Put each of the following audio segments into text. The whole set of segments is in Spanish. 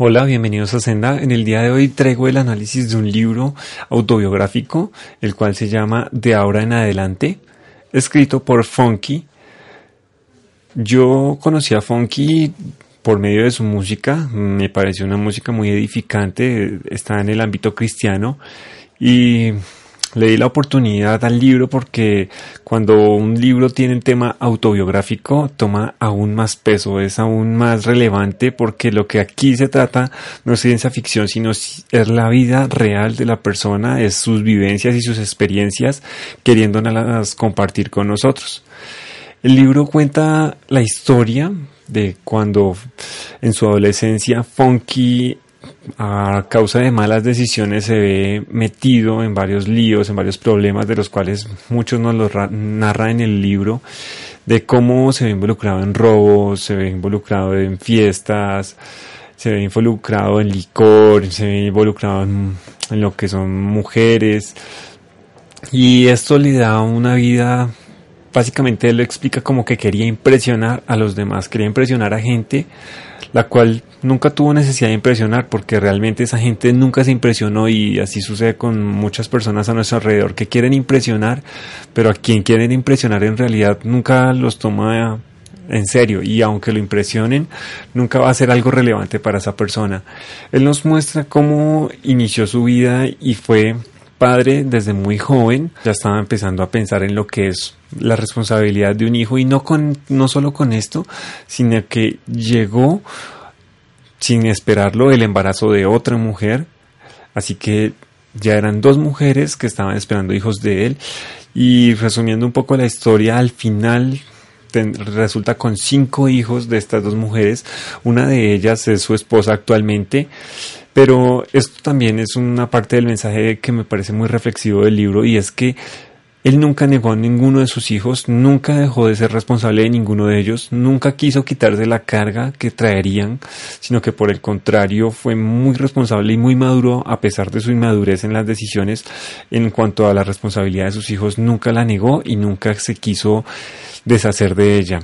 Hola, bienvenidos a Senda. En el día de hoy traigo el análisis de un libro autobiográfico, el cual se llama De ahora en adelante, escrito por Funky. Yo conocí a Funky por medio de su música, me pareció una música muy edificante, está en el ámbito cristiano y le di la oportunidad al libro porque cuando un libro tiene un tema autobiográfico toma aún más peso, es aún más relevante porque lo que aquí se trata no es ciencia ficción, sino es la vida real de la persona, es sus vivencias y sus experiencias queriéndolas compartir con nosotros. El libro cuenta la historia de cuando en su adolescencia Funky a causa de malas decisiones se ve metido en varios líos, en varios problemas de los cuales muchos nos los narra en el libro, de cómo se ve involucrado en robos, se ve involucrado en fiestas, se ve involucrado en licor, se ve involucrado en, lo que son mujeres. Y esto le da una vida, básicamente lo explica como que quería impresionar a los demás, quería impresionar a gente la cual nunca tuvo necesidad de impresionar porque realmente esa gente nunca se impresionó y así sucede con muchas personas a nuestro alrededor que quieren impresionar, pero a quien quieren impresionar en realidad nunca los toma en serio y aunque lo impresionen, nunca va a ser algo relevante para esa persona. Él nos muestra cómo inició su vida y fue padre desde muy joven, ya estaba empezando a pensar en lo que es la responsabilidad de un hijo y no con no solo con esto, sino que llegó sin esperarlo el embarazo de otra mujer, así que ya eran dos mujeres que estaban esperando hijos de él. Y resumiendo un poco la historia al final resulta con cinco hijos de estas dos mujeres, una de ellas es su esposa actualmente pero esto también es una parte del mensaje que me parece muy reflexivo del libro y es que él nunca negó a ninguno de sus hijos, nunca dejó de ser responsable de ninguno de ellos, nunca quiso quitarse la carga que traerían, sino que por el contrario fue muy responsable y muy maduro a pesar de su inmadurez en las decisiones en cuanto a la responsabilidad de sus hijos, nunca la negó y nunca se quiso deshacer de ella.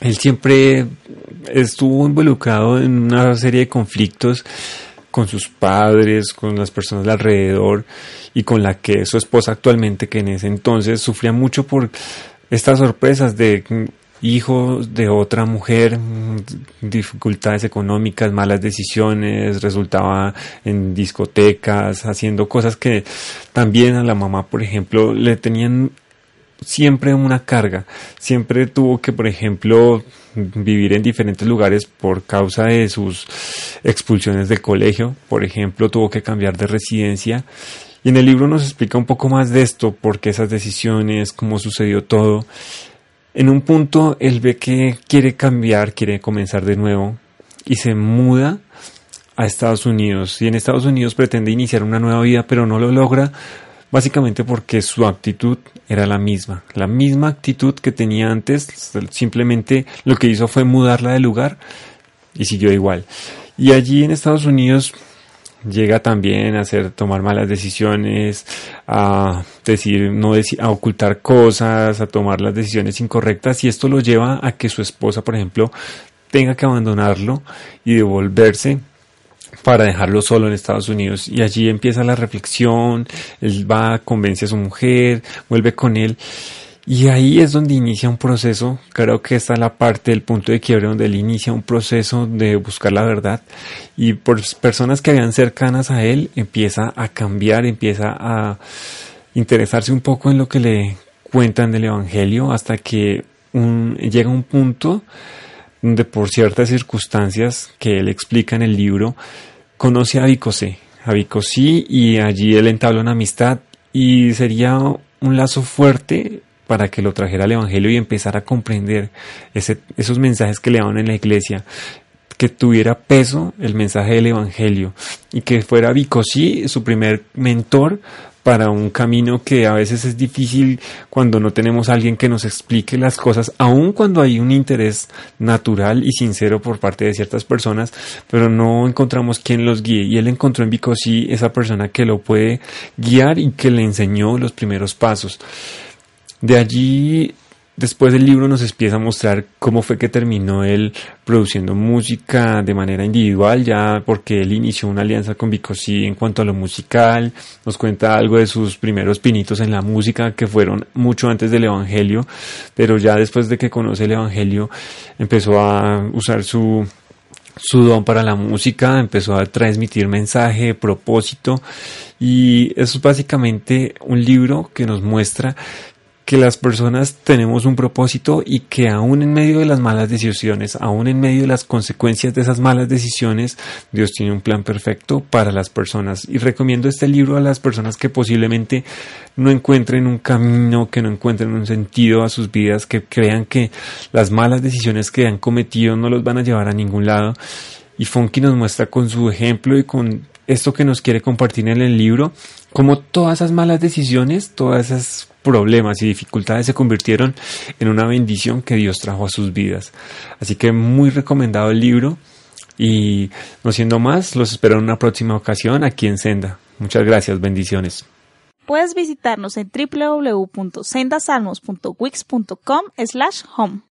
Él siempre estuvo involucrado en una serie de conflictos con sus padres, con las personas de alrededor y con la que su esposa actualmente, que en ese entonces sufría mucho por estas sorpresas de hijos de otra mujer, dificultades económicas, malas decisiones, resultaba en discotecas, haciendo cosas que también a la mamá, por ejemplo, le tenían siempre una carga. Siempre tuvo que, por ejemplo, vivir en diferentes lugares por causa de sus expulsiones del colegio. Por ejemplo, tuvo que cambiar de residencia. Y en el libro nos explica un poco más de esto, por qué esas decisiones, cómo sucedió todo. En un punto él ve que quiere cambiar, quiere comenzar de nuevo y se muda a Estados Unidos. Y en Estados Unidos pretende iniciar una nueva vida, pero no lo logra básicamente porque su actitud era la misma, la misma actitud que tenía antes, simplemente lo que hizo fue mudarla de lugar y siguió igual. Y allí en Estados Unidos llega también a hacer tomar malas decisiones, a decir no a ocultar cosas, a tomar las decisiones incorrectas y esto lo lleva a que su esposa, por ejemplo, tenga que abandonarlo y devolverse para dejarlo solo en Estados Unidos. Y allí empieza la reflexión, él va, convence a su mujer, vuelve con él. Y ahí es donde inicia un proceso, creo que esta es la parte del punto de quiebre donde él inicia un proceso de buscar la verdad y por personas que habían cercanas a él empieza a cambiar, empieza a interesarse un poco en lo que le cuentan del Evangelio hasta que llega un punto donde por ciertas circunstancias que él explica en el libro, conoce a Vicosé, a Vicosí y allí él entabla una amistad y sería un lazo fuerte para que lo trajera al Evangelio y empezara a comprender esos mensajes que le daban en la iglesia, que tuviera peso el mensaje del Evangelio y que fuera Vicosí su primer mentor para un camino que a veces es difícil cuando no tenemos a alguien que nos explique las cosas, aun cuando hay un interés natural y sincero por parte de ciertas personas, pero no encontramos quien los guíe. Y él encontró en Vicosí esa persona que lo puede guiar y que le enseñó los primeros pasos. De allí Después del libro nos empieza a mostrar cómo fue que terminó él produciendo música de manera individual, ya porque él inició una alianza con Vicosí en cuanto a lo musical, nos cuenta algo de sus primeros pinitos en la música que fueron mucho antes del Evangelio, pero ya después de que conoce el Evangelio empezó a usar su su don para la música, empezó a transmitir mensaje, propósito. Y eso es básicamente un libro que nos muestra que las personas tenemos un propósito y que aún en medio de las malas decisiones, aún en medio de las consecuencias de esas malas decisiones, Dios tiene un plan perfecto para las personas. Y recomiendo este libro a las personas que posiblemente no encuentren un camino, que no encuentren un sentido a sus vidas, que crean que las malas decisiones que han cometido no los van a llevar a ningún lado. Y Funky nos muestra con su ejemplo y con esto que nos quiere compartir en el libro, como todas esas malas decisiones, todas esas problemas y dificultades se convirtieron en una bendición que Dios trajo a sus vidas. Así que muy recomendado el libro y no siendo más, los espero en una próxima ocasión aquí en Senda. Muchas gracias, bendiciones. Puedes visitarnos en www.sendasalmos.wix.com